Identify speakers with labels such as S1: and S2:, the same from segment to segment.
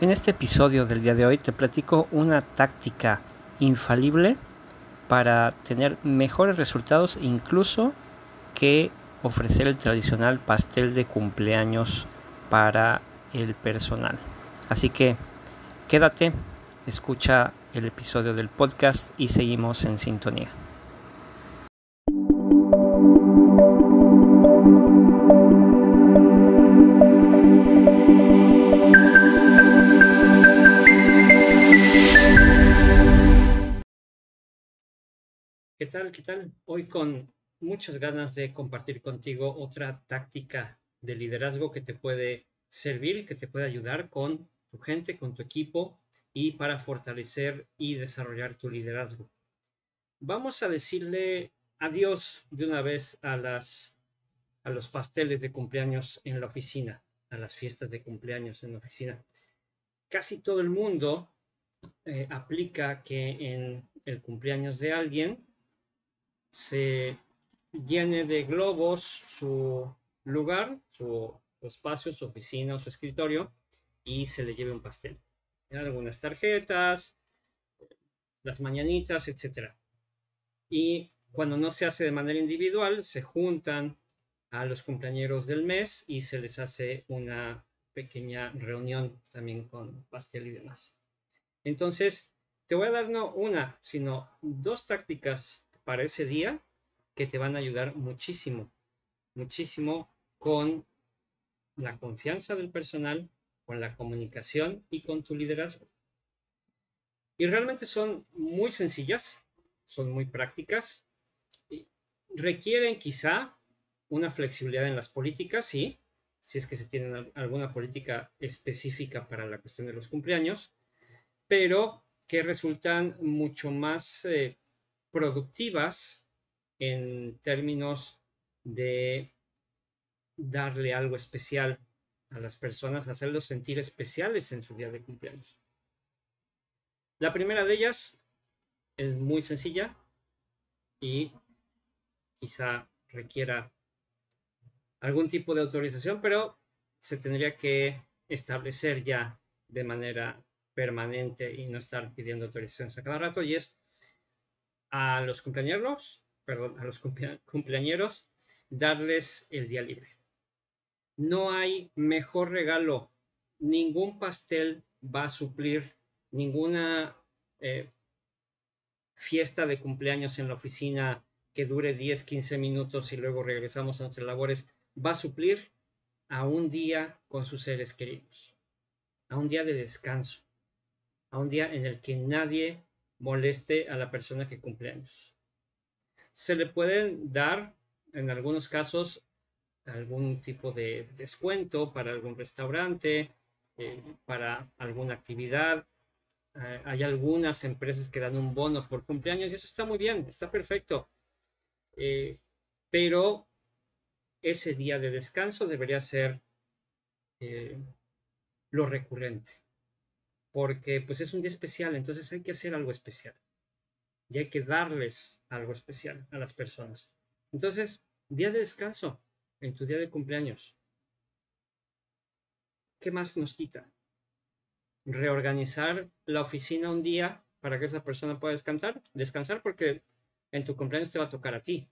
S1: En este episodio del día de hoy te platico una táctica infalible para tener mejores resultados incluso que ofrecer el tradicional pastel de cumpleaños para el personal. Así que quédate, escucha el episodio del podcast y seguimos en sintonía. Tal? ¿Qué tal? Hoy con muchas ganas de compartir contigo otra táctica de liderazgo que te puede servir, que te puede ayudar con tu gente, con tu equipo y para fortalecer y desarrollar tu liderazgo. Vamos a decirle adiós de una vez a, las, a los pasteles de cumpleaños en la oficina, a las fiestas de cumpleaños en la oficina. Casi todo el mundo eh, aplica que en el cumpleaños de alguien se llene de globos su lugar, su, espacio, su oficina, su escritorio y se le lleve un pastel. Algunas tarjetas, las mañanitas, etc. Y cuando no se hace de manera individual, se juntan a los cumpleaños del mes y se les hace una pequeña reunión también con pastel y demás. Entonces, te voy a dar no una, sino dos tácticas para ese día que te van a ayudar muchísimo, muchísimo con la confianza del personal, con la comunicación y con tu liderazgo. Y realmente son muy sencillas, son muy prácticas, y requieren quizá una flexibilidad en las políticas, sí, si es que se tiene alguna política específica para la cuestión de los cumpleaños, pero que resultan mucho más eh, productivas en términos de darle algo especial a las personas, hacerlos sentir especiales en su día de cumpleaños. La primera de ellas es muy sencilla y quizá requiera algún tipo de autorización, pero se tendría que establecer ya de manera permanente y no estar pidiendo autorizaciones a cada rato, y es a los cumpleaños, perdón, a los cumpleaños, darles el día libre. No hay mejor regalo, ningún pastel va a suplir ninguna eh, fiesta de cumpleaños en la oficina que dure 10, 15 minutos y luego regresamos a nuestras labores, va a suplir a un día con sus seres queridos, a un día de descanso, a un día en el que nadie moleste a la persona que cumple años. Se le pueden dar, en algunos casos, algún tipo de descuento para algún restaurante, eh, para alguna actividad. Eh, hay algunas empresas que dan un bono por cumpleaños y eso está muy bien, está perfecto. Eh, pero ese día de descanso debería ser lo recurrente porque pues es un día especial, entonces hay que hacer algo especial. Y hay que darles algo especial a las personas. Entonces, día de descanso en tu día de cumpleaños. ¿Qué más nos quita? Reorganizar la oficina un día para que esa persona pueda descansar, descansar porque en tu cumpleaños te va a tocar a ti.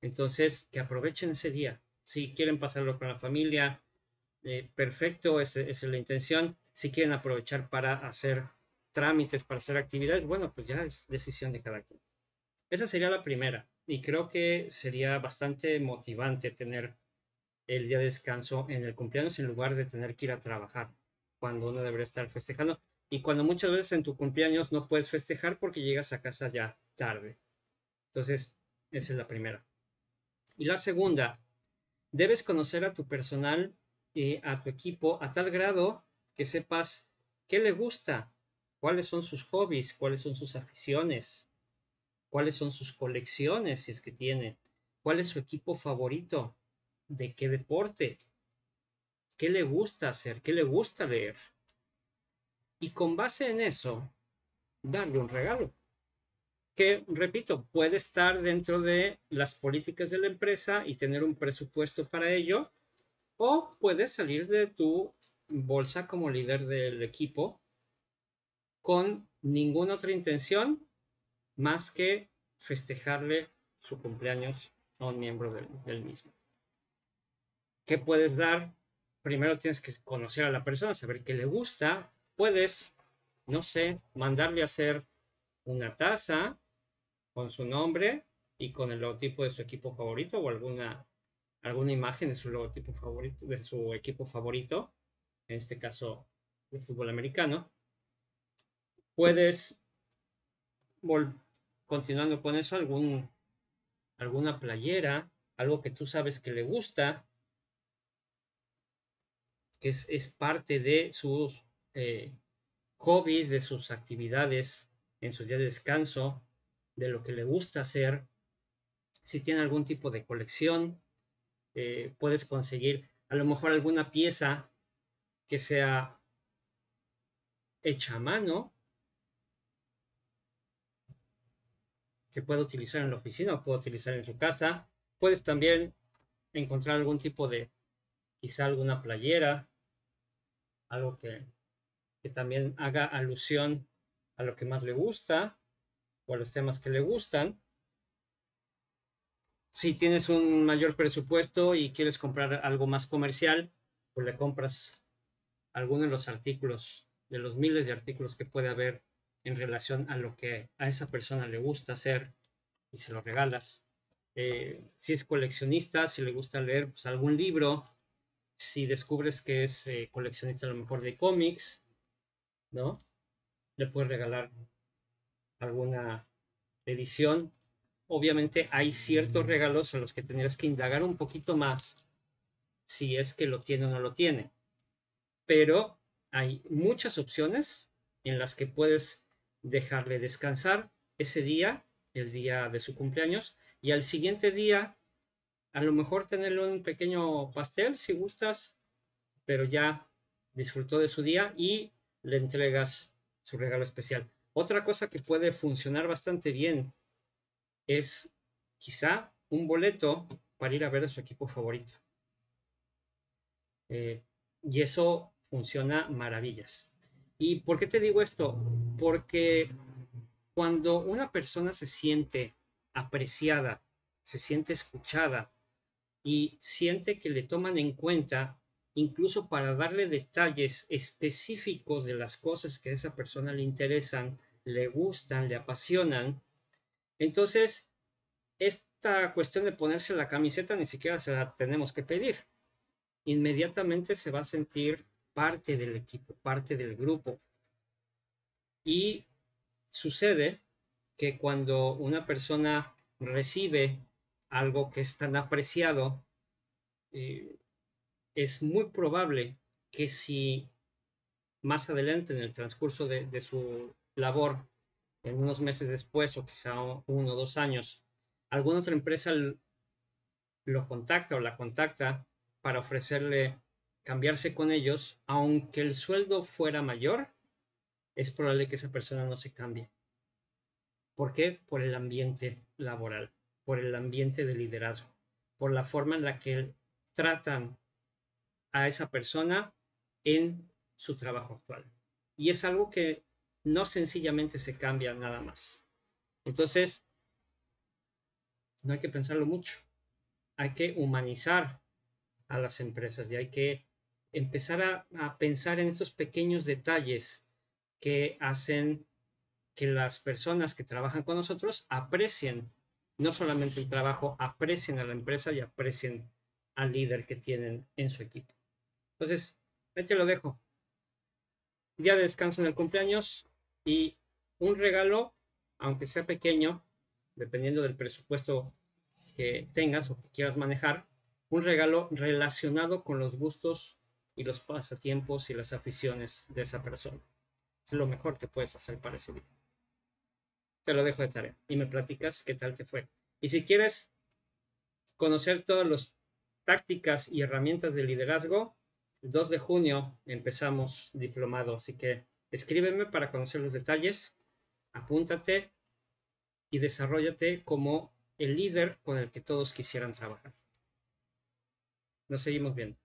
S1: Entonces, que aprovechen ese día. Si quieren pasarlo con la familia, eh, perfecto, esa es la intención si quieren aprovechar para hacer trámites, para hacer actividades, bueno, pues ya es decisión de cada quien. Esa sería la primera y creo que sería bastante motivante tener el día de descanso en el cumpleaños en lugar de tener que ir a trabajar cuando uno debería estar festejando y cuando muchas veces en tu cumpleaños no puedes festejar porque llegas a casa ya tarde. Entonces, esa es la primera. Y la segunda, debes conocer a tu personal y a tu equipo a tal grado que sepas qué le gusta, cuáles son sus hobbies, cuáles son sus aficiones, cuáles son sus colecciones, si es que tiene, cuál es su equipo favorito, de qué deporte, qué le gusta hacer, qué le gusta leer. Y con base en eso, darle un regalo. Que, repito, puede estar dentro de las políticas de la empresa y tener un presupuesto para ello, o puede salir de tu bolsa como líder del equipo con ninguna otra intención más que festejarle su cumpleaños a un miembro del, mismo. ¿Qué puedes dar? Primero tienes que conocer a la persona, saber qué le gusta. Puedes, no sé, mandarle a hacer una taza con su nombre y con el logotipo de su equipo favorito o alguna, alguna imagen de su logotipo favorito, de su equipo favorito, en este caso el fútbol americano. Puedes, continuando con eso, algún, alguna playera, algo que tú sabes que le gusta, que es, parte de sus eh, hobbies, de sus actividades en sus días de descanso, de lo que le gusta hacer. Si tiene algún tipo de colección, eh, puedes conseguir a lo mejor alguna pieza que sea hecha a mano que pueda utilizar en la oficina o pueda utilizar en su casa. Puedes también encontrar algún tipo de, quizá alguna playera, algo que, que también haga alusión a lo que más le gusta o a los temas que le gustan. Si tienes un mayor presupuesto y quieres comprar algo más comercial, pues le compras alguno de los artículos, de los miles de artículos que puede haber en relación a lo que a esa persona le gusta hacer y se lo regalas. Eh, si es coleccionista, si le gusta leer pues, algún libro, si descubres que es eh, coleccionista a lo mejor de cómics, ¿no? Le puedes regalar alguna edición. Obviamente hay ciertos regalos a los que tendrías que indagar un poquito más si es que lo tiene o no lo tiene. Pero hay muchas opciones en las que puedes dejarle descansar ese día, el día de su cumpleaños, y al siguiente día, a lo mejor tenerle un pequeño pastel si gustas, pero ya disfrutó de su día y le entregas su regalo especial. Otra cosa que puede funcionar bastante bien es quizá un boleto para ir a ver a su equipo favorito. Eh, y eso funciona maravillas. ¿Y por qué te digo esto? Porque cuando una persona se siente apreciada, se siente escuchada y siente que le toman en cuenta, incluso para darle detalles específicos de las cosas que a esa persona le interesan, le gustan, le apasionan, entonces esta cuestión de ponerse la camiseta ni siquiera se la tenemos que pedir. Inmediatamente se va a sentir parte del equipo, parte del grupo. Y sucede que cuando una persona recibe algo que es tan apreciado, eh, es muy probable que si más adelante en el transcurso de, su labor, en unos meses después o quizá uno o dos años, alguna otra empresa lo contacta o la contacta para ofrecerle cambiarse con ellos, aunque el sueldo fuera mayor, es probable que esa persona no se cambie. ¿Por qué? Por el ambiente laboral, por el ambiente de liderazgo, por la forma en la que tratan a esa persona en su trabajo actual. Y es algo que no sencillamente se cambia nada más. Entonces, no hay que pensarlo mucho. Hay que humanizar a las empresas y hay que empezar a, pensar en estos pequeños detalles que hacen que las personas que trabajan con nosotros aprecien no solamente el trabajo, aprecien a la empresa y aprecien al líder que tienen en su equipo. Entonces, ahí te lo dejo. Día de descanso en el cumpleaños y un regalo, aunque sea pequeño, dependiendo del presupuesto que tengas o que quieras manejar, un regalo relacionado con los gustos y los pasatiempos y las aficiones de esa persona. Es lo mejor que puedes hacer para ese día. Te lo dejo de tarea y me platicas qué tal te fue. Y si quieres conocer todas las tácticas y herramientas de liderazgo, el 2 de junio empezamos diplomado, así que escríbeme para conocer los detalles, apúntate y desarrollate como el líder con el que todos quisieran trabajar. Nos seguimos viendo.